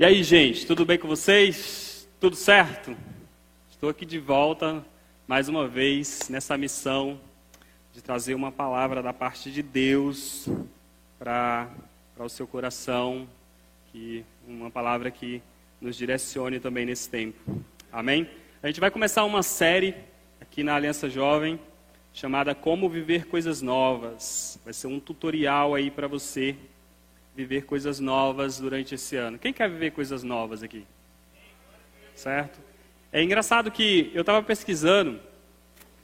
E aí, gente, tudo bem com vocês? Tudo certo? Estou aqui de volta mais uma vez nessa missão de trazer uma palavra da parte de Deus para o seu coração, que uma palavra que nos direcione também nesse tempo. Amém? A gente vai começar uma série aqui na Aliança Jovem chamada Como Viver Coisas Novas. Vai ser um tutorial aí para você viver coisas novas durante esse ano. Quem quer viver coisas novas aqui? Certo? É engraçado que eu estava pesquisando,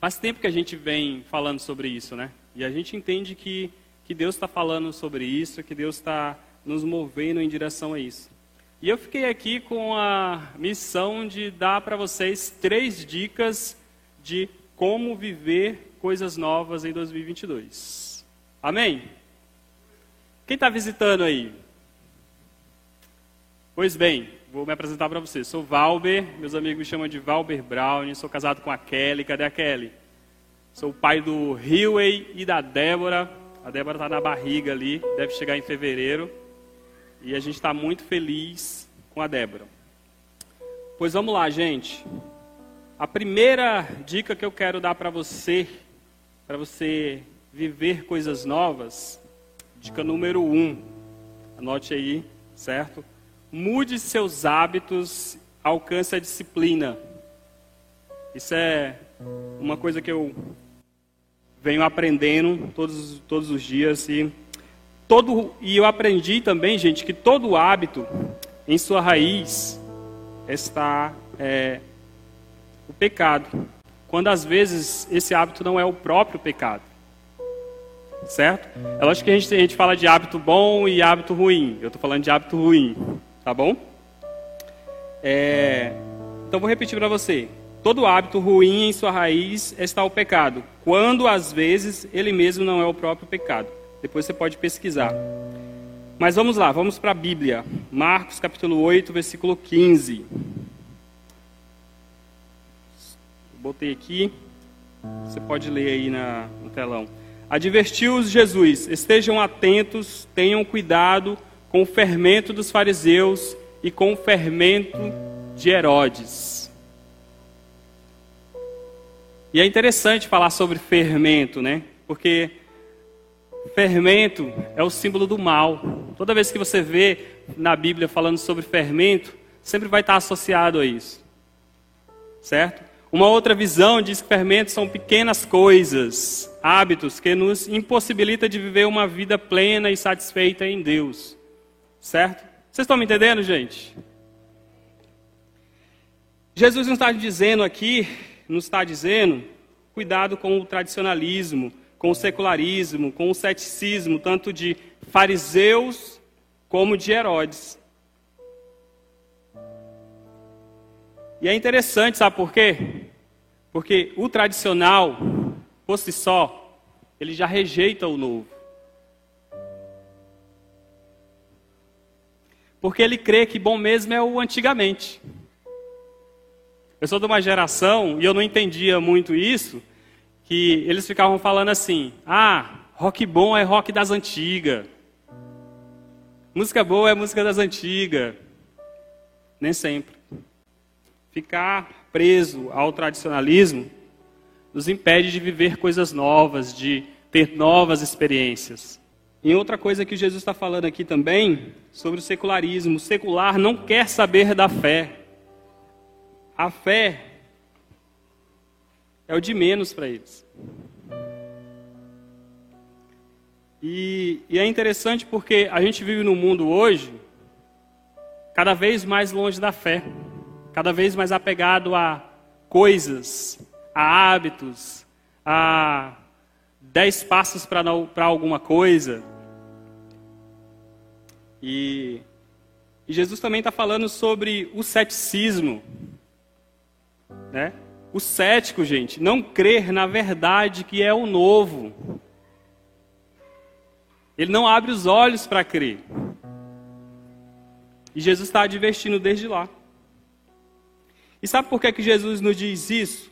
faz tempo que a gente vem falando sobre isso, né? E a gente entende que, que Deus está falando sobre isso, que Deus está nos movendo em direção a isso. E eu fiquei aqui com a missão de dar para vocês três dicas de como viver coisas novas em 2022. Amém? Quem está visitando aí? Pois bem, vou me apresentar para vocês. Sou Valber, meus amigos me chamam de Valber Brown, sou casado com a Kelly. Cadê a Kelly? Sou o pai do Riway e da Débora. A Débora está na barriga ali, deve chegar em fevereiro. E a gente está muito feliz com a Débora. Pois vamos lá, gente. A primeira dica que eu quero dar para você, para você viver coisas novas, Dica número um, anote aí, certo? Mude seus hábitos, alcance a disciplina. Isso é uma coisa que eu venho aprendendo todos, todos os dias e todo e eu aprendi também, gente, que todo hábito em sua raiz está é, o pecado. Quando às vezes esse hábito não é o próprio pecado certo? É lógico que a gente, a gente fala de hábito bom e hábito ruim. Eu estou falando de hábito ruim, tá bom? É, então vou repetir para você. Todo hábito ruim em sua raiz está o pecado, quando às vezes ele mesmo não é o próprio pecado. Depois você pode pesquisar. Mas vamos lá, vamos para a Bíblia. Marcos capítulo 8, versículo 15. Botei aqui. Você pode ler aí na, no telão. Advertiu-os Jesus: estejam atentos, tenham cuidado com o fermento dos fariseus e com o fermento de Herodes. E é interessante falar sobre fermento, né? Porque fermento é o símbolo do mal. Toda vez que você vê na Bíblia falando sobre fermento, sempre vai estar associado a isso. Certo? Uma outra visão diz que fermentos são pequenas coisas, hábitos que nos impossibilita de viver uma vida plena e satisfeita em Deus. Certo? Vocês estão me entendendo, gente? Jesus não está dizendo aqui, não está dizendo, cuidado com o tradicionalismo, com o secularismo, com o ceticismo, tanto de fariseus como de Herodes. E é interessante, sabe por quê? Porque o tradicional, por si só, ele já rejeita o novo. Porque ele crê que bom mesmo é o antigamente. Eu sou de uma geração, e eu não entendia muito isso, que eles ficavam falando assim: ah, rock bom é rock das antigas. Música boa é música das antigas. Nem sempre. Ficar preso ao tradicionalismo nos impede de viver coisas novas, de ter novas experiências. E outra coisa que Jesus está falando aqui também, sobre o secularismo. O secular não quer saber da fé. A fé é o de menos para eles. E, e, é interessante porque a gente vive num mundo hoje cada vez mais longe da fé cada vez mais apegado a coisas, a hábitos, a dez passos para alguma coisa. E, e Jesus também está falando sobre o ceticismo. Né? O cético, gente, não crer na verdade que é o novo. Ele não abre os olhos para crer. E Jesus está advertindo desde lá. E sabe por que, que Jesus nos diz isso?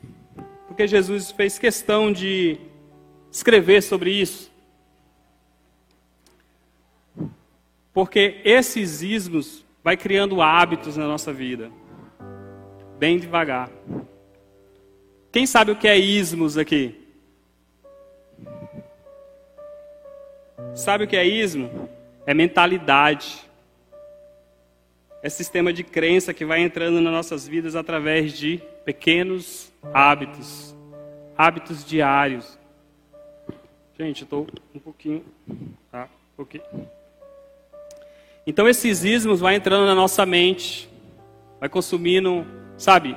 Porque Jesus fez questão de escrever sobre isso. Porque esses ismos vai criando hábitos na nossa vida. Bem devagar. Quem sabe o que é ismos aqui? Sabe o que é ismo? É mentalidade. É sistema de crença que vai entrando nas nossas vidas através de pequenos hábitos, hábitos diários. Gente, eu estou um pouquinho. Tá? Um pouquinho. Então esses ismos vai entrando na nossa mente, vai consumindo, sabe,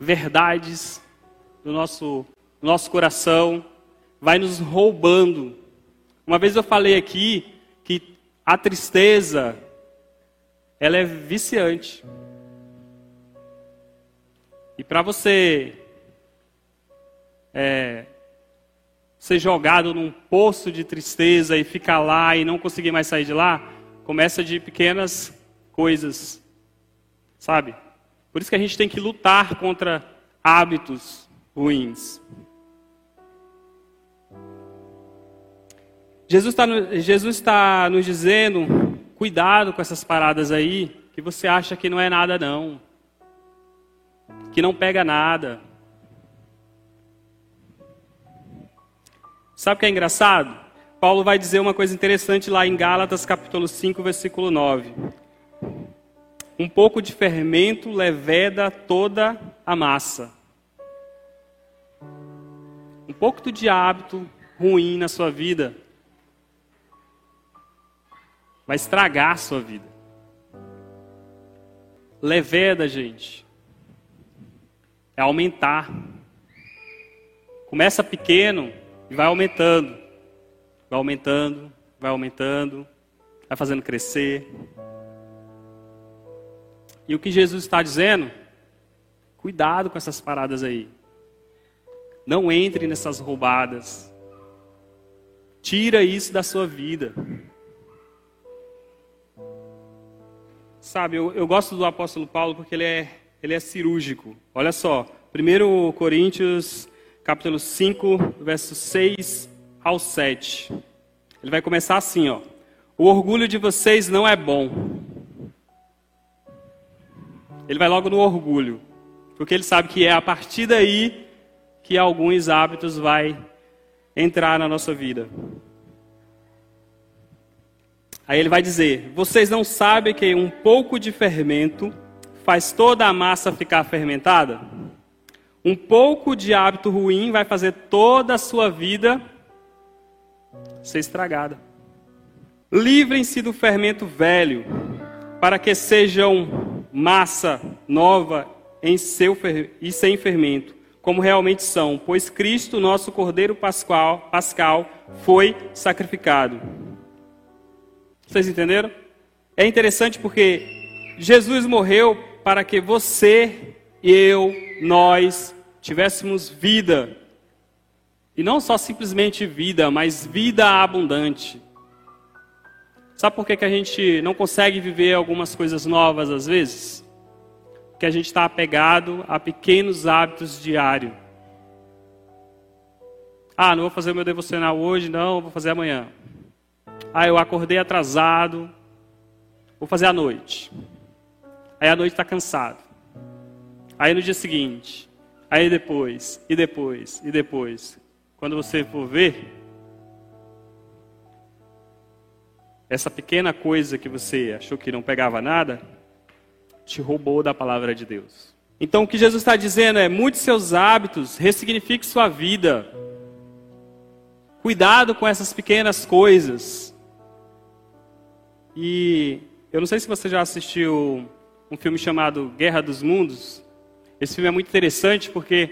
verdades do nosso, do nosso coração, vai nos roubando. Uma vez eu falei aqui que a tristeza, ela é viciante. E para você é, ser jogado num poço de tristeza e ficar lá e não conseguir mais sair de lá, começa de pequenas coisas, sabe? Por isso que a gente tem que lutar contra hábitos ruins. Jesus está Jesus tá nos dizendo, cuidado com essas paradas aí, que você acha que não é nada não. Que não pega nada. Sabe o que é engraçado? Paulo vai dizer uma coisa interessante lá em Gálatas capítulo 5, versículo 9. Um pouco de fermento leveda toda a massa. Um pouco de hábito ruim na sua vida vai estragar a sua vida. Leveda, gente, é aumentar. Começa pequeno e vai aumentando. Vai aumentando, vai aumentando, vai fazendo crescer. E o que Jesus está dizendo? Cuidado com essas paradas aí. Não entre nessas roubadas. Tira isso da sua vida. Sabe, eu, eu gosto do apóstolo Paulo porque ele é, ele é cirúrgico. Olha só, 1 Coríntios, capítulo 5, versos 6 ao 7. Ele vai começar assim, ó. O orgulho de vocês não é bom. Ele vai logo no orgulho, porque ele sabe que é a partir daí que alguns hábitos vai entrar na nossa vida. Aí ele vai dizer: Vocês não sabem que um pouco de fermento faz toda a massa ficar fermentada? Um pouco de hábito ruim vai fazer toda a sua vida ser estragada. Livrem-se do fermento velho, para que sejam massa nova em seu e sem fermento, como realmente são, pois Cristo, nosso Cordeiro Pascal, Pascal, foi sacrificado. Vocês entenderam? É interessante porque Jesus morreu para que você, eu, nós tivéssemos vida. E não só simplesmente vida, mas vida abundante. Sabe por que, que a gente não consegue viver algumas coisas novas às vezes? Porque a gente está apegado a pequenos hábitos diários. Ah, não vou fazer o meu devocional hoje, não, vou fazer amanhã. Ah, eu acordei atrasado, vou fazer à noite. Aí à noite está cansado. Aí no dia seguinte, aí depois, e depois, e depois. Quando você for ver, essa pequena coisa que você achou que não pegava nada, te roubou da palavra de Deus. Então o que Jesus está dizendo é: mude seus hábitos, ressignifique sua vida. Cuidado com essas pequenas coisas. E eu não sei se você já assistiu um filme chamado Guerra dos Mundos. Esse filme é muito interessante porque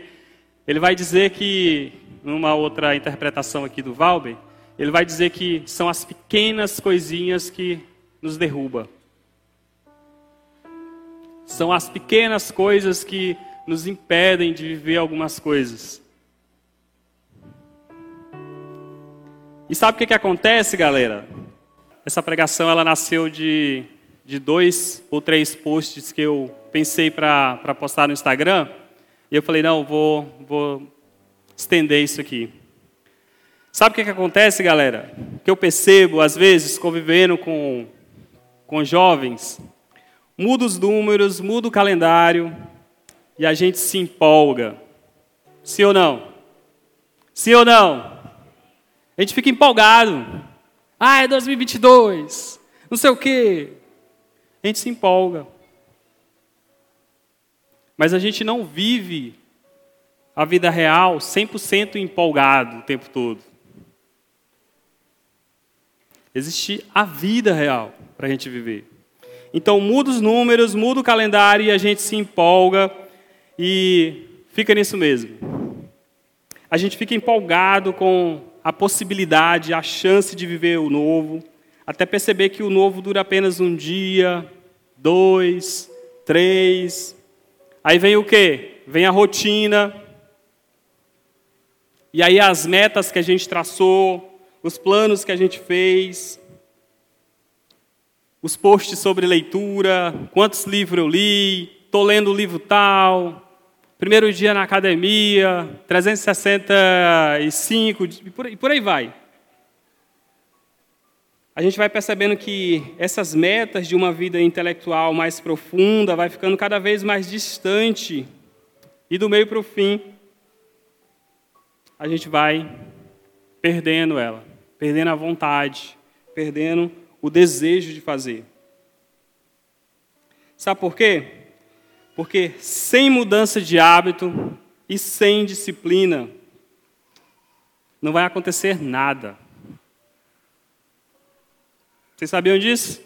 ele vai dizer que, numa outra interpretação aqui do Valber, ele vai dizer que são as pequenas coisinhas que nos derruba. São as pequenas coisas que nos impedem de viver algumas coisas. E sabe o que, que acontece, galera? Essa pregação ela nasceu de, de dois ou três posts que eu pensei para postar no Instagram. E eu falei, não, vou, vou estender isso aqui. Sabe o que, que acontece, galera? Que eu percebo, às vezes, convivendo com, com jovens, muda os números, muda o calendário e a gente se empolga. Sim ou não? Sim ou não? A gente fica empolgado. Ah, é 2022, não sei o quê. A gente se empolga. Mas a gente não vive a vida real 100% empolgado o tempo todo. Existe a vida real para a gente viver. Então muda os números, muda o calendário e a gente se empolga e fica nisso mesmo. A gente fica empolgado com a possibilidade, a chance de viver o novo, até perceber que o novo dura apenas um dia, dois, três. Aí vem o quê? Vem a rotina. E aí as metas que a gente traçou, os planos que a gente fez, os posts sobre leitura, quantos livros eu li, estou lendo o livro tal, primeiro dia na academia, 365, e por, aí vai. A gente vai percebendo que essas metas de uma vida intelectual mais profunda vai ficando cada vez mais distante, e do meio para o fim, a gente vai perdendo ela perdendo a vontade, perdendo o desejo de fazer. Sabe por quê? Porque sem mudança de hábito e sem disciplina, não vai acontecer nada. Vocês sabiam disso?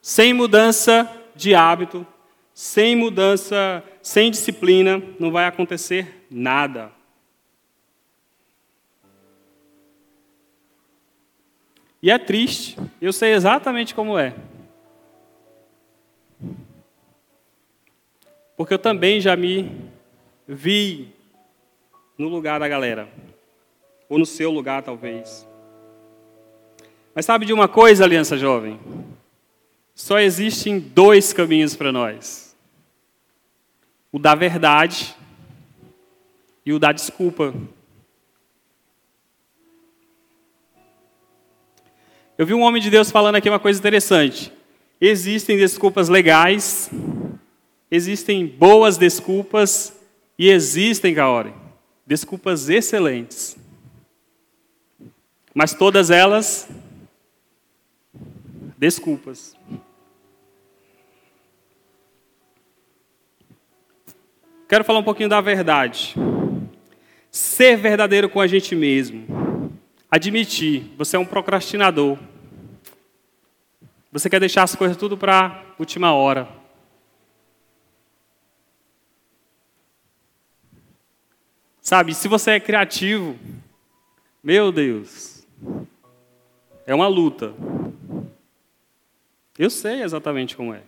Sem mudança de hábito, sem mudança, sem disciplina, não vai acontecer nada. E é triste, eu sei exatamente como é. Porque eu também já me vi no lugar da galera. Ou no seu lugar, talvez. Mas sabe de uma coisa, Aliança Jovem? Só existem dois caminhos para nós: o da verdade e o da desculpa. Eu vi um homem de Deus falando aqui uma coisa interessante. Existem desculpas legais, existem boas desculpas e existem, Kaori, desculpas excelentes. Mas todas elas, desculpas. Quero falar um pouquinho da verdade. Ser verdadeiro com a gente mesmo admitir, você é um procrastinador. Você quer deixar as coisas tudo para última hora. Sabe, se você é criativo, meu Deus, é uma luta. Eu sei exatamente como é.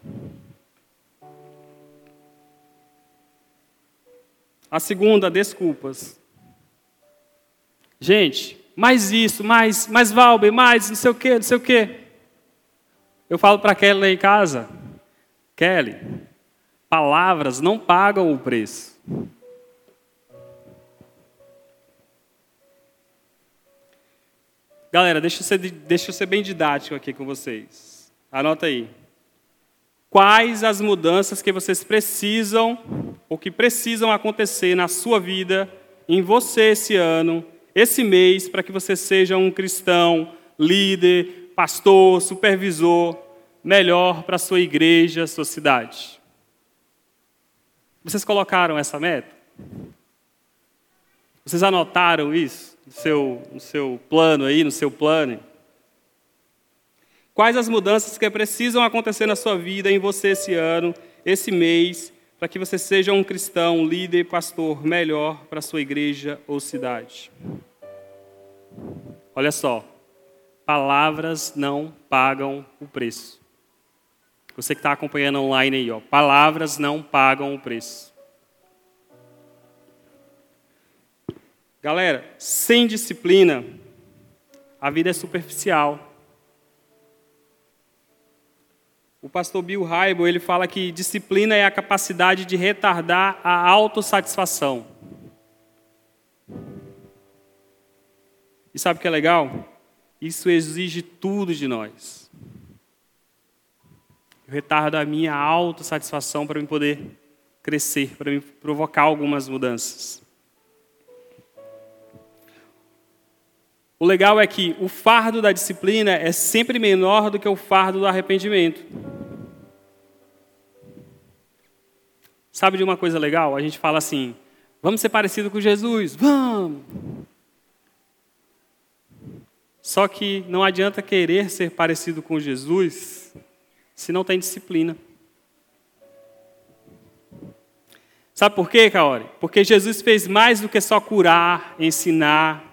A segunda, desculpas. Gente, mais isso, mais, mais Valber, mais não sei o quê, não sei o quê. Eu falo para Kelly lá em casa, Kelly, palavras não pagam o preço. Galera, deixa eu, ser, deixa eu ser bem didático aqui com vocês. Anota aí. Quais as mudanças que vocês precisam, ou que precisam acontecer na sua vida, em você esse ano, esse mês para que você seja um cristão, líder, pastor, supervisor, melhor para a sua igreja, sua cidade. Vocês colocaram essa meta? Vocês anotaram isso no seu, no seu plano aí, no seu plano? Quais as mudanças que precisam acontecer na sua vida, em você esse ano, esse mês, para que você seja um cristão, líder, pastor melhor para a sua igreja ou cidade? Olha só, palavras não pagam o preço. Você que está acompanhando online aí, ó, palavras não pagam o preço. Galera, sem disciplina, a vida é superficial. O pastor Bill Hybel, ele fala que disciplina é a capacidade de retardar a autossatisfação. E sabe o que é legal? Isso exige tudo de nós. Eu retardo a minha autossatisfação para me poder crescer, para me provocar algumas mudanças. O legal é que o fardo da disciplina é sempre menor do que o fardo do arrependimento. Sabe de uma coisa legal? A gente fala assim: vamos ser parecido com Jesus, vamos. Só que não adianta querer ser parecido com Jesus se não tem disciplina. Sabe por quê, Kaori? Porque Jesus fez mais do que só curar, ensinar,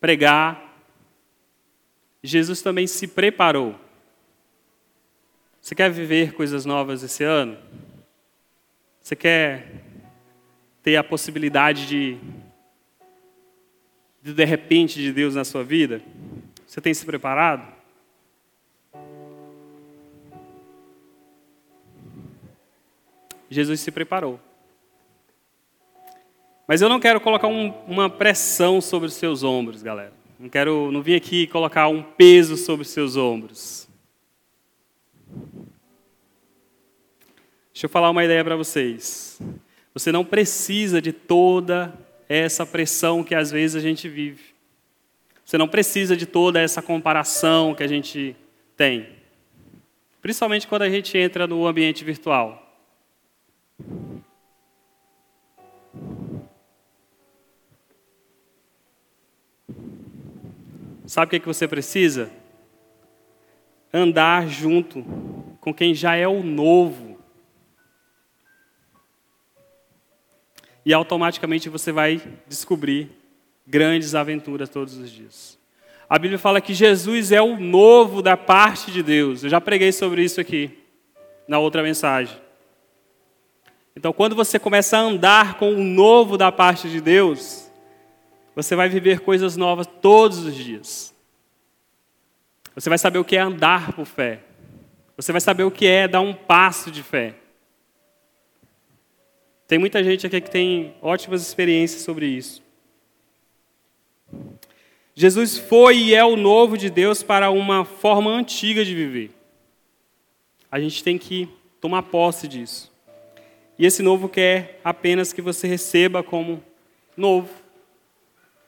pregar. Jesus também se preparou. Você quer viver coisas novas esse ano? Você quer ter a possibilidade de, de, de repente, de Deus na sua vida? Você tem se preparado? Jesus se preparou. Mas eu não quero colocar um, uma pressão sobre os seus ombros, galera. Não quero, não vim aqui colocar um peso sobre os seus ombros. Deixa eu falar uma ideia para vocês. Você não precisa de toda essa pressão que às vezes a gente vive. Você não precisa de toda essa comparação que a gente tem. Principalmente quando a gente entra no ambiente virtual. Sabe o que, é que você precisa? Andar junto com quem já é o novo. E automaticamente você vai descobrir grandes aventuras todos os dias. A Bíblia fala que Jesus é o novo da parte de Deus. Eu já preguei sobre isso aqui na outra mensagem. Então, quando você começa a andar com o novo da parte de Deus, você vai viver coisas novas todos os dias. Você vai saber o que é andar por fé. Você vai saber o que é dar um passo de fé. Tem muita gente aqui que tem ótimas experiências sobre isso. Jesus foi e é o novo de Deus para uma forma antiga de viver. A gente tem que tomar posse disso. E esse novo quer apenas que você receba como novo.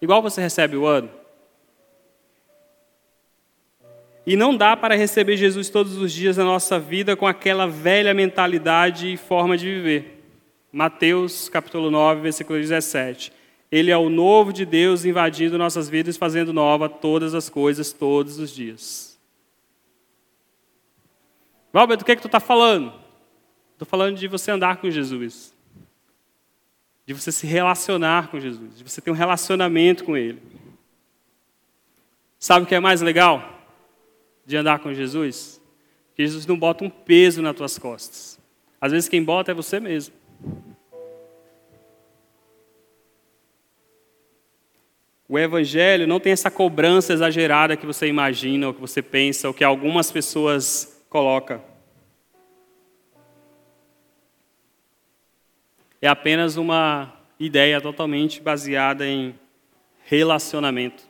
Igual você recebe o ano. E não dá para receber Jesus todos os dias na nossa vida com aquela velha mentalidade e forma de viver. Mateus capítulo 9, versículo 17. Ele é o novo de Deus invadindo nossas vidas, fazendo nova todas as coisas todos os dias. Valber, do que, é que tu está falando? Estou falando de você andar com Jesus de você se relacionar com Jesus, de você ter um relacionamento com Ele. Sabe o que é mais legal de andar com Jesus? Que Jesus não bota um peso nas tuas costas. Às vezes quem bota é você mesmo. O Evangelho não tem essa cobrança exagerada que você imagina, ou que você pensa, ou que algumas pessoas colocam. É apenas uma ideia totalmente baseada em relacionamento.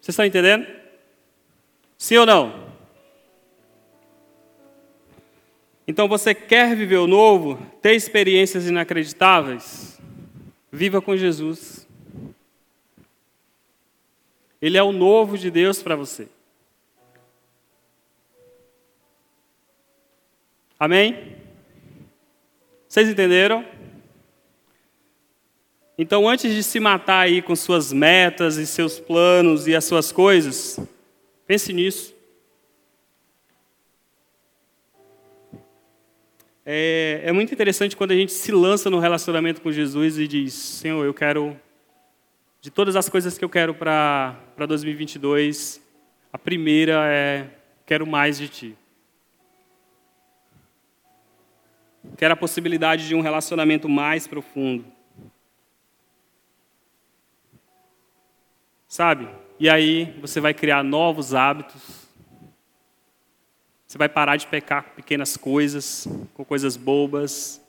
Vocês estão entendendo? Sim ou não? Então você quer viver o novo, ter experiências inacreditáveis? Viva com Jesus. Ele é o novo de Deus para você. Amém? Vocês entenderam? Então, antes de se matar aí com suas metas e seus planos e as suas coisas, pense nisso. É, é, muito interessante quando a gente se lança no relacionamento com Jesus e diz: Senhor, eu quero, de todas as coisas que eu quero para 2022, a primeira é: quero mais de Ti. Quero a possibilidade de um relacionamento mais profundo. Sabe? E aí você vai criar novos hábitos. Você vai parar de pecar com pequenas coisas, com coisas bobas.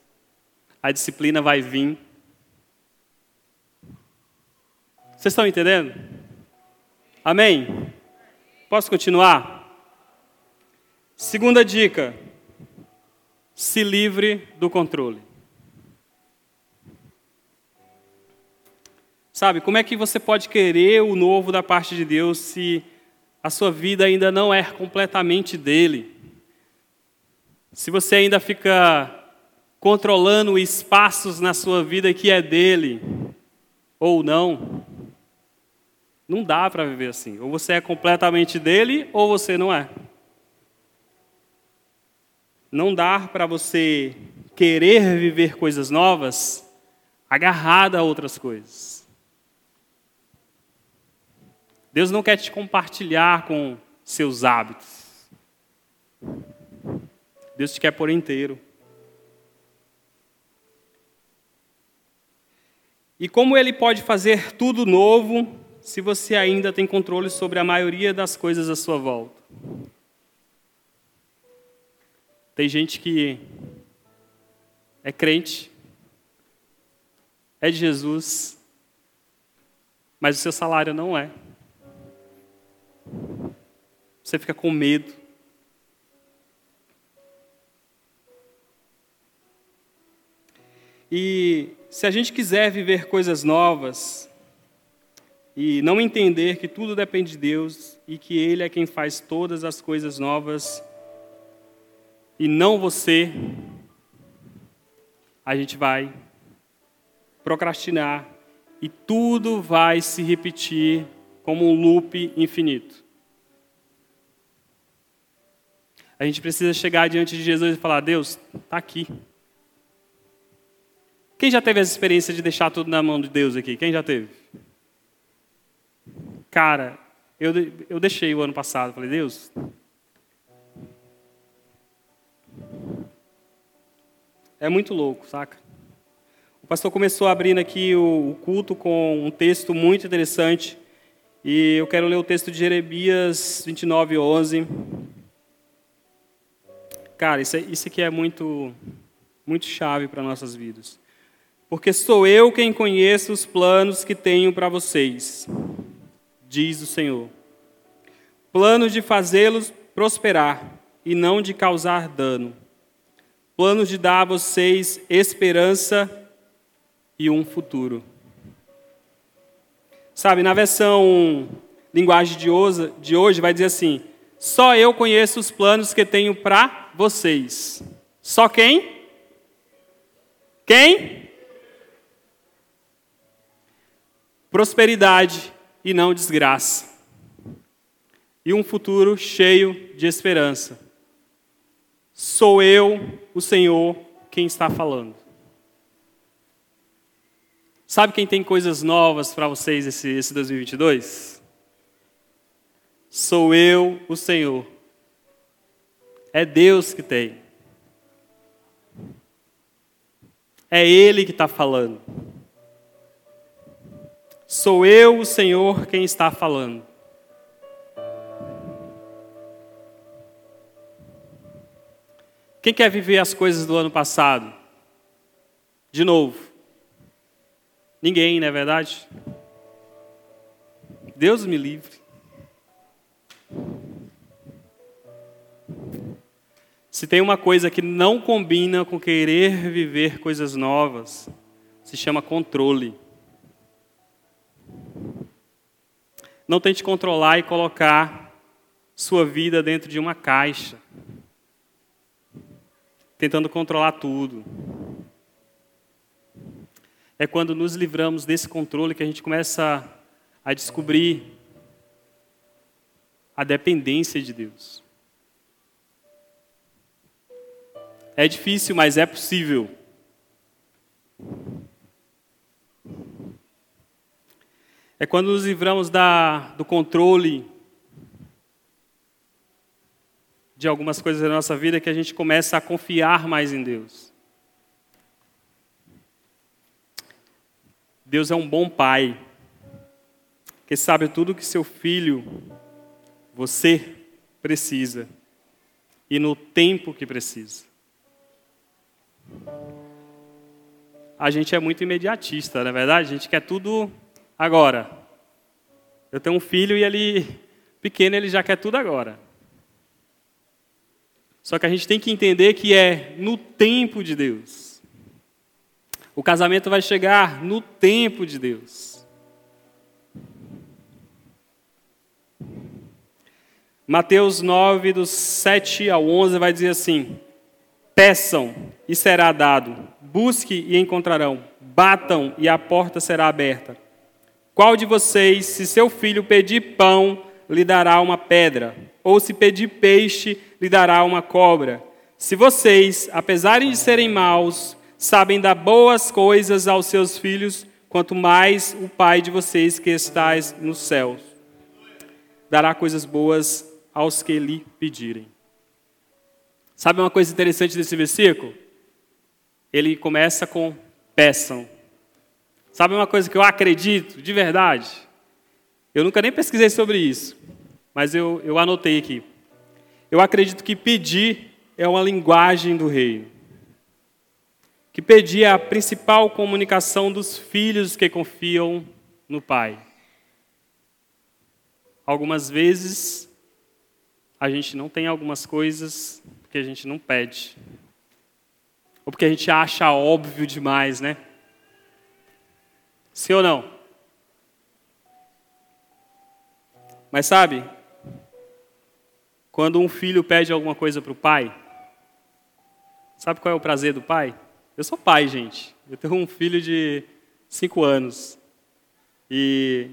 A disciplina vai vir. Vocês estão entendendo? Amém? Posso continuar? Segunda dica: se livre do controle. Sabe, como é que você pode querer o novo da parte de Deus se a sua vida ainda não é completamente dele? Se você ainda fica controlando espaços na sua vida que é dele ou não, não dá para viver assim. Ou você é completamente dele ou você não é. Não dá para você querer viver coisas novas agarrado a outras coisas. Deus não quer te compartilhar com seus hábitos. Deus te quer por inteiro. E como ele pode fazer tudo novo se você ainda tem controle sobre a maioria das coisas à sua volta? Tem gente que é crente, é de Jesus, mas o seu salário não é. Você fica com medo. E se a gente quiser viver coisas novas e não entender que tudo depende de Deus e que Ele é quem faz todas as coisas novas e não você, a gente vai procrastinar e tudo vai se repetir como um loop infinito. A gente precisa chegar diante de Jesus e falar: Deus, está aqui. Quem já teve essa experiência de deixar tudo na mão de Deus aqui? Quem já teve? Cara, eu, eu deixei o ano passado. Falei, Deus. É muito louco, saca? O pastor começou abrindo aqui o, culto com um texto muito interessante. E eu quero ler o texto de Jeremias 29, 11. Cara, isso, isso aqui é muito, muito chave para nossas vidas porque sou eu quem conheço os planos que tenho para vocês, diz o Senhor. Planos de fazê-los prosperar e não de causar dano. Planos de dar a vocês esperança e um futuro. Sabe, na versão linguagem de hoje, de hoje vai dizer assim: só eu conheço os planos que tenho para vocês. Só quem? Quem? prosperidade e não desgraça, e um futuro cheio de esperança. Sou eu, o Senhor, quem está falando. Sabe quem tem coisas novas para vocês esse, esse 2022? Sou eu, o Senhor. É Deus que tem. É Ele que está falando. Sou eu, o Senhor, quem está falando. Quem quer viver as coisas do ano passado? De novo. Ninguém, não é verdade? Deus me livre. Se tem uma coisa que não combina com querer viver coisas novas, se chama controle. Não tente controlar e colocar sua vida dentro de uma caixa, tentando controlar tudo. É quando nos livramos desse controle que a gente começa a descobrir a dependência de Deus. É difícil, mas é possível. É quando nos livramos da, do controle de algumas coisas da nossa vida que a gente começa a confiar mais em Deus. Deus é um bom pai, que sabe tudo que seu filho, você, precisa e no tempo que precisa. A gente é muito imediatista, na é verdade? A gente quer tudo agora. Eu tenho um filho e ele, pequeno, ele já quer tudo agora. Só que a gente tem que entender que é no tempo de Deus. O casamento vai chegar no tempo de Deus. Mateus 9, dos 7 ao 11, vai dizer assim: Peçam e será dado, busque e encontrarão, batam e a porta será aberta. Qual de vocês, se seu filho pedir pão, lhe dará uma pedra? Ou se pedir peixe, lhe dará uma cobra? Se vocês, apesar de serem maus, sabem dar boas coisas aos seus filhos, quanto mais o Pai de vocês que está nos céus dará coisas boas aos que lhe pedirem. Sabe uma coisa interessante desse versículo? Ele começa com peçam. Sabe uma coisa que eu acredito de verdade? Eu nunca nem pesquisei sobre isso, mas eu, eu anotei aqui. Eu acredito que pedir é uma linguagem do reino. Que pedir é a principal comunicação dos filhos que confiam no Pai. Algumas vezes a gente não tem algumas coisas porque a gente não pede. Ou porque a gente acha óbvio demais, né? Sim ou não? Mas sabe, quando um filho pede alguma coisa para o pai, sabe qual é o prazer do pai? Eu sou pai, gente. Eu tenho um filho de cinco anos. E,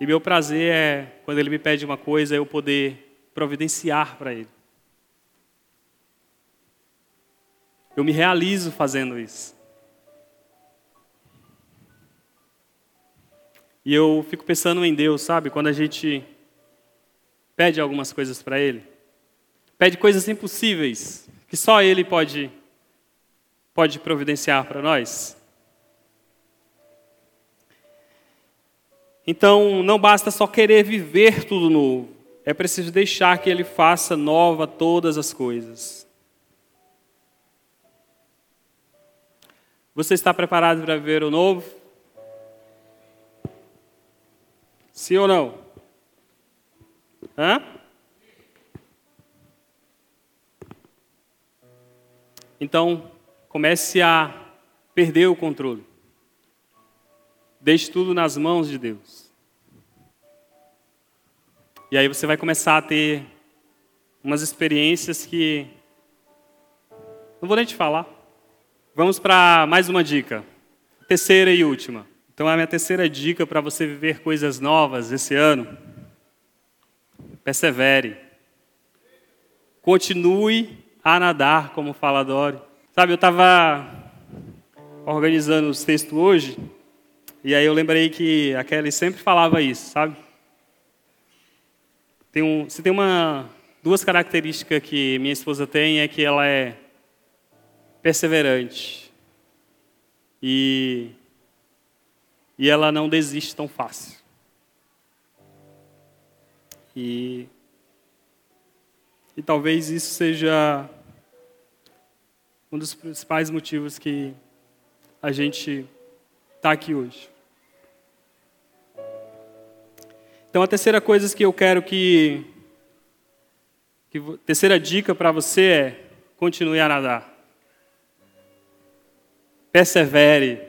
e meu prazer é, quando ele me pede uma coisa, eu poder providenciar para ele. Eu me realizo fazendo isso. E eu fico pensando em Deus, sabe? Quando a gente pede algumas coisas para Ele, pede coisas impossíveis que só Ele pode pode providenciar para nós. Então, não basta só querer viver tudo novo, é preciso deixar que Ele faça nova todas as coisas. Você está preparado para ver o novo? Sim ou não? Hã? Então, comece a perder o controle. Deixe tudo nas mãos de Deus. E aí você vai começar a ter umas experiências que não vou nem te falar. Vamos para mais uma dica. Terceira e última. Então, a minha terceira dica para você viver coisas novas esse ano: persevere. Continue a nadar, como fala Dori. Sabe, eu estava organizando os textos hoje, e aí eu lembrei que a Kelly sempre falava isso, sabe? Tem um, se tem uma, duas características que minha esposa tem, é que ela é perseverante. E e ela não desiste tão fácil. E, e talvez isso seja um dos principais motivos que a gente está aqui hoje. Então, a terceira coisa que eu quero que. que terceira dica para você é: continue a nadar. Persevere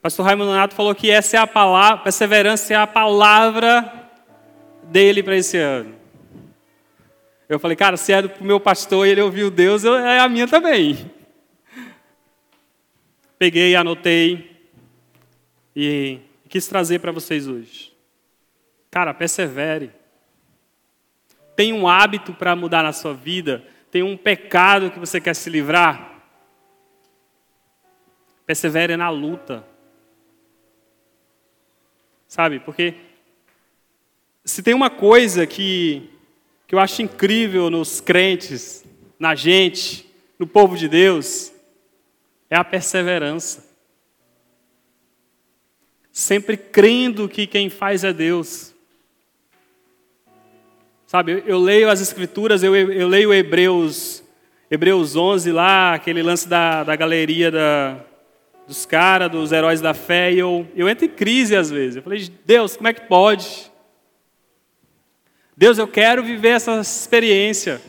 pastor Raimundo Nato falou que essa é a palavra, perseverança é a palavra dele para esse ano. Eu falei, cara, se é do meu pastor e ele ouviu Deus, eu, é a minha também. Peguei, anotei e quis trazer para vocês hoje. Cara, persevere. Tem um hábito para mudar na sua vida? Tem um pecado que você quer se livrar? Persevere na luta. Sabe? Porque se tem uma coisa que, que eu acho incrível nos crentes, na gente, no povo de Deus, é a perseverança. Sempre crendo que quem faz é Deus. Sabe, eu, leio as Escrituras, eu, eu leio Hebreus, Hebreus 11 lá, aquele lance da, da galeria da, dos caras, dos heróis da fé, e eu, eu entro em crise às vezes. Eu falei, Deus, como é que pode? Deus, eu quero viver essa experiência.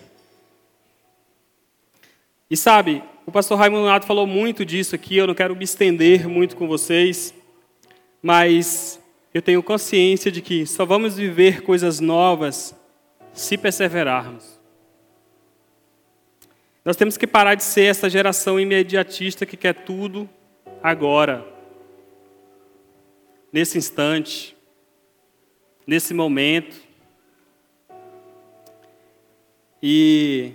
E sabe, o pastor Raimundo Nato falou muito disso aqui, eu não quero me estender muito com vocês, mas eu tenho consciência de que só vamos viver coisas novas se perseverarmos. Nós temos que parar de ser essa geração imediatista que quer tudo agora, nesse instante, nesse momento. E,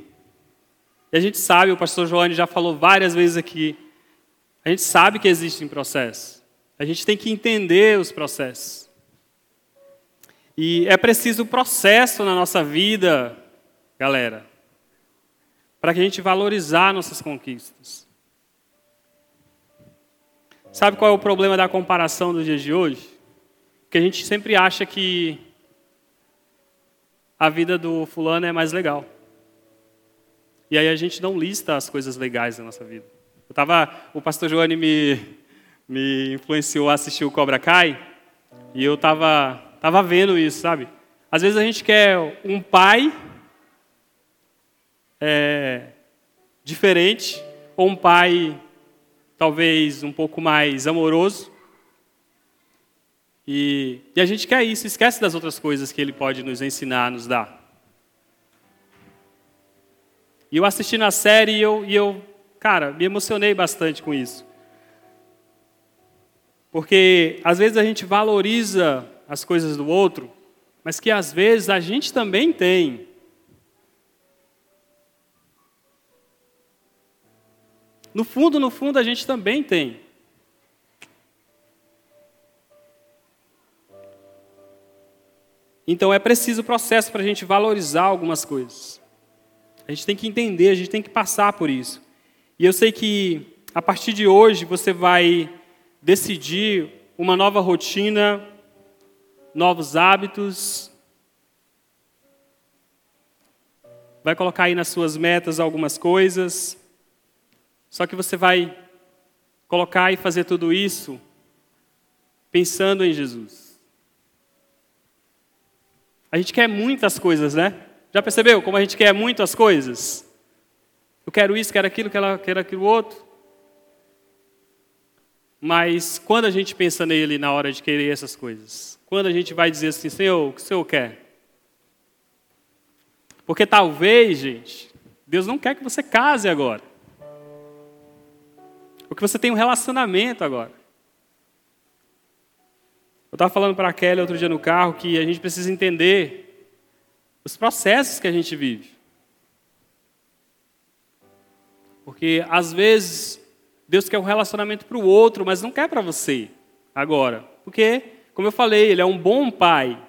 e a gente sabe, o pastor Joane já falou várias vezes aqui, a gente sabe que existem processos. A gente tem que entender os processos. E é preciso processo na nossa vida, galera, para que a gente valorizar nossas conquistas. Sabe qual é o problema da comparação dos dias de hoje? Que a gente sempre acha que a vida do fulano é mais legal. E aí a gente não lista as coisas legais da nossa vida. Eu tava, o pastor Joane me, me influenciou a assistir o Cobra Kai, e eu estava tava vendo isso, sabe? Às vezes a gente quer um pai é, diferente, ou um pai talvez um pouco mais amoroso. E, e a gente quer isso, esquece das outras coisas que ele pode nos ensinar, nos dar. E eu assisti na série e eu, e eu, cara, me emocionei bastante com isso. Porque às vezes a gente valoriza as coisas do outro, mas que às vezes a gente também tem. No fundo, no fundo, a gente também tem. Então é preciso processo para a gente valorizar algumas coisas. A gente tem que entender, a gente tem que passar por isso. E eu sei que a partir de hoje você vai decidir uma nova rotina, novos hábitos. Vai colocar aí nas suas metas algumas coisas. Só que você vai colocar e fazer tudo isso pensando em Jesus. A gente quer muitas coisas, né? Já percebeu como a gente quer muitas coisas? Eu quero isso, quero aquilo, quero, quero aquilo outro. Mas quando a gente pensa nele na hora de querer essas coisas? Quando a gente vai dizer assim, Senhor, o que o Senhor quer? Porque talvez, gente, Deus não quer que você case agora. Porque você tem um relacionamento agora. Eu estava falando para a Kelly outro dia no carro que a gente precisa entender os processos que a gente vive. Porque às vezes Deus quer um relacionamento para o outro, mas não quer para você agora. Porque, como eu falei, Ele é um bom pai.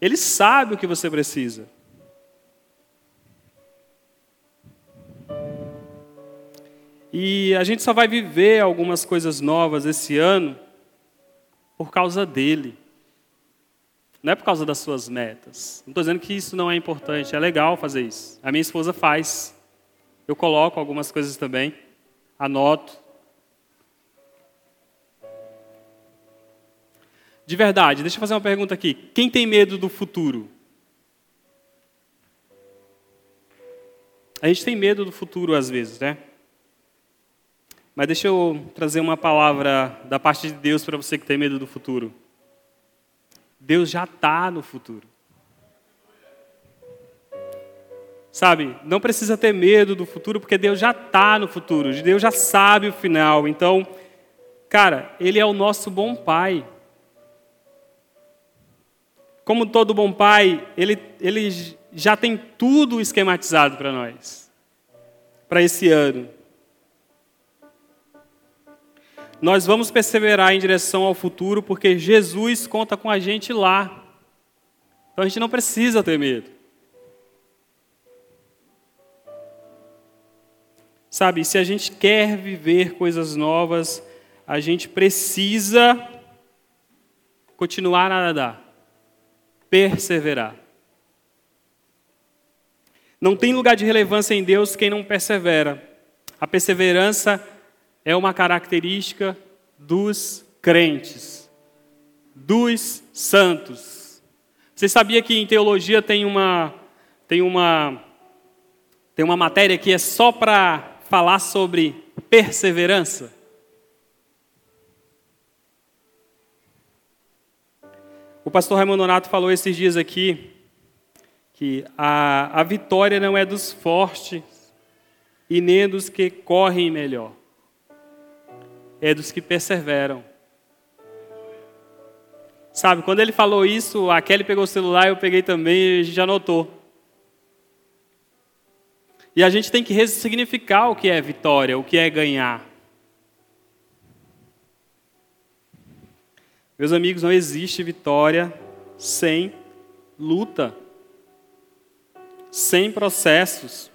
Ele sabe o que você precisa. E a gente só vai viver algumas coisas novas esse ano por causa dele. Não é por causa das suas metas. Não estou dizendo que isso não é importante, é legal fazer isso. A minha esposa faz. Eu coloco algumas coisas também, anoto. De verdade, deixa eu fazer uma pergunta aqui. Quem tem medo do futuro? A gente tem medo do futuro às vezes, né? Mas deixa eu trazer uma palavra da parte de Deus para você que tem medo do futuro. Deus já está no futuro. Sabe, não precisa ter medo do futuro, porque Deus já está no futuro, Deus já sabe o final. Então, cara, Ele é o nosso bom Pai. Como todo bom pai, ele, ele já tem tudo esquematizado para nós, para esse ano. Nós vamos perseverar em direção ao futuro porque Jesus conta com a gente lá. Então a gente não precisa ter medo. Sabe, se a gente quer viver coisas novas, a gente precisa continuar a nadar, perseverar. Não tem lugar de relevância em Deus quem não persevera. A perseverança é uma característica dos crentes, dos santos. Você sabia que em teologia tem uma tem uma tem uma matéria que é só para falar sobre perseverança? O pastor Raimundo Nonato falou esses dias aqui que a, a vitória não é dos fortes e nem dos que correm melhor, é dos que perseveram. Sabe, quando ele falou isso, a Kelly pegou o celular, eu peguei também e a gente anotou. E a gente tem que ressignificar o que é vitória, o que é ganhar. Meus amigos, não existe vitória sem luta, sem processos.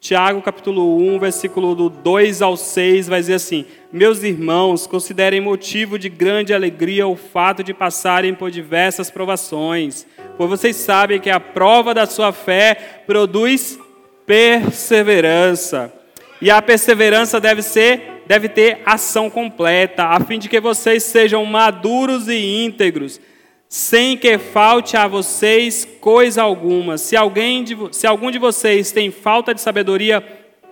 Tiago capítulo 1, versículo do 2 ao 6 vai dizer assim: Meus irmãos, considerem motivo de grande alegria o fato de passarem por diversas provações, pois vocês sabem que a prova da sua fé produz perseverança. E a perseverança deve ser, deve ter ação completa, a fim de que vocês sejam maduros e íntegros, sem que falte a vocês coisa alguma. Se alguém de, se algum de vocês tem falta de sabedoria,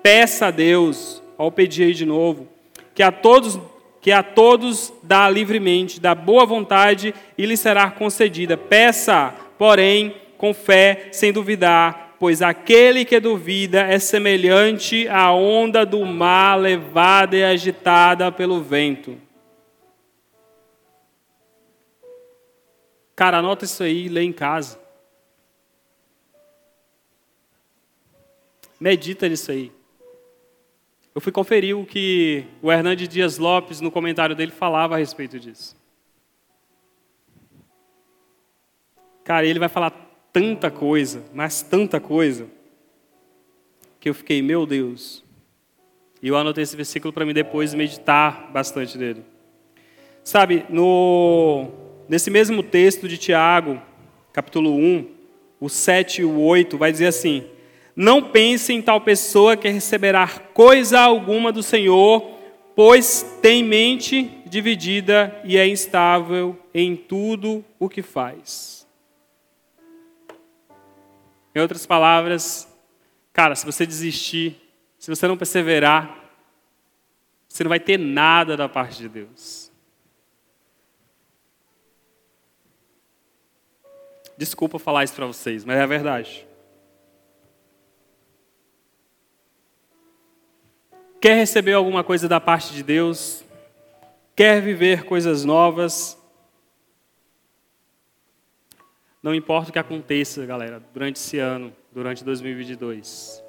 peça a Deus, ao pedir aí de novo, que a todos que a todos dá livremente, da boa vontade e lhe será concedida. Peça, porém, com fé, sem duvidar, pois aquele que duvida é semelhante à onda do mar levada e agitada pelo vento. Cara, anota isso aí e lê em casa. Medita nisso aí. Eu fui conferir o que o Hernandes Dias Lopes, no comentário dele, falava a respeito disso. Cara, ele vai falar tanta coisa, mas tanta coisa, que eu fiquei, meu Deus. E eu anotei esse versículo para mim depois meditar bastante dele. Sabe, no Nesse mesmo texto de Tiago, capítulo 1, o 7 e o 8, vai dizer assim: Não pense em tal pessoa que receberá coisa alguma do Senhor, pois tem mente dividida e é instável em tudo o que faz. Em outras palavras, cara, se você desistir, se você não perseverar, você não vai ter nada da parte de Deus. Desculpa falar isso para vocês, mas é a verdade. Quer receber alguma coisa da parte de Deus? Quer viver coisas novas? Não importa o que aconteça, galera, durante esse ano, durante 2022.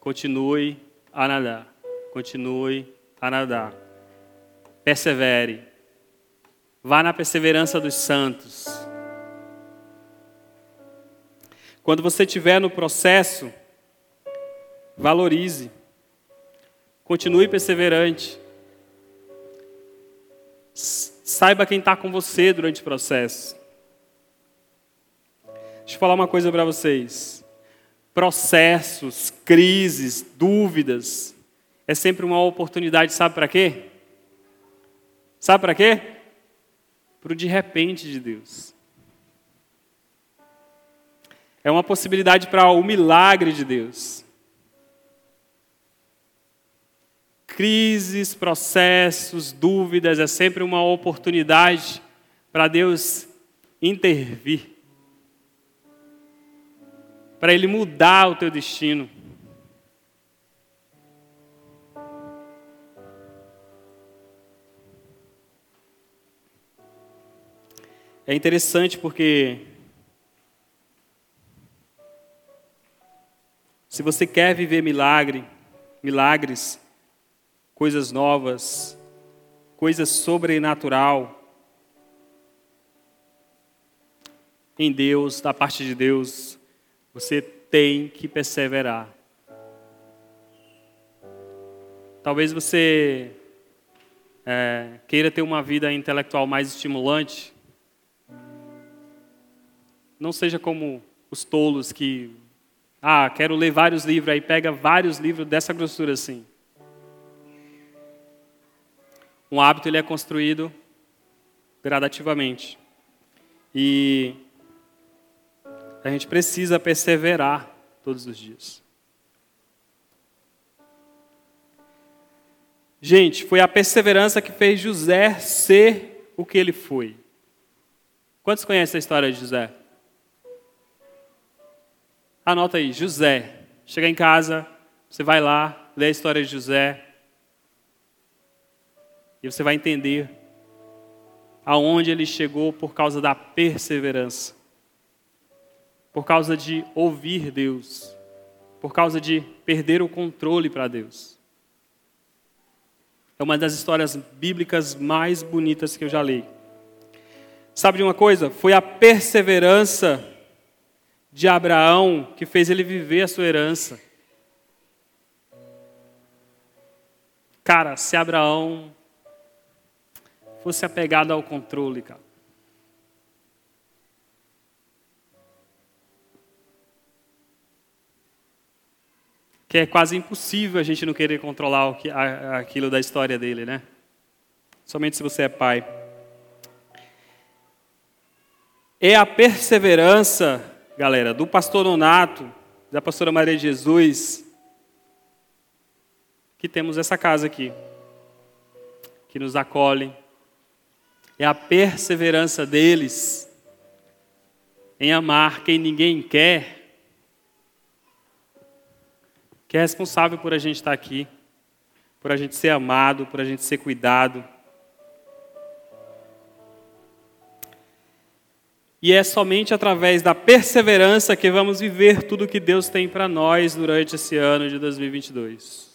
Continue a nadar. Continue a nadar. Persevere. Vá na perseverança dos santos. Quando você estiver no processo, valorize. Continue perseverante. Saiba quem está com você durante o processo. Deixa eu falar uma coisa para vocês. Processos, crises, dúvidas, é sempre uma oportunidade, sabe para quê? Sabe para quê? Para o de repente de Deus. É uma possibilidade para o milagre de Deus. Crises, processos, dúvidas, é sempre uma oportunidade para Deus intervir. Para Ele mudar o teu destino. É interessante porque Se você quer viver milagre, milagres, coisas novas, coisas sobrenatural em Deus, da parte de Deus, você tem que perseverar. Talvez você é, queira ter uma vida intelectual mais estimulante. Não seja como os tolos que ah, quero ler vários livros, aí pega vários livros dessa grossura assim. Um hábito ele é construído gradativamente. E a gente precisa perseverar todos os dias. Gente, foi a perseverança que fez José ser o que ele foi. Quantos conhecem a história de José? Anota aí, José. Chega em casa, você vai lá, lê a história de José. E você vai entender aonde ele chegou por causa da perseverança. Por causa de ouvir Deus. Por causa de perder o controle para Deus. É uma das histórias bíblicas mais bonitas que eu já li. Sabe de uma coisa? Foi a perseverança de Abraão que fez ele viver a sua herança. Cara, se Abraão fosse apegado ao controle, cara. Que é quase impossível a gente não querer controlar aquilo da história dele, né? Somente se você é pai. É a perseverança, galera, do pastor Nonato, da pastora Maria Jesus, que temos essa casa aqui, que nos acolhe. É a perseverança deles em amar quem ninguém quer, que é responsável por a gente estar aqui, por a gente ser amado, por a gente ser cuidado. E é somente através da perseverança que vamos viver tudo que Deus tem para nós durante esse ano de 2022.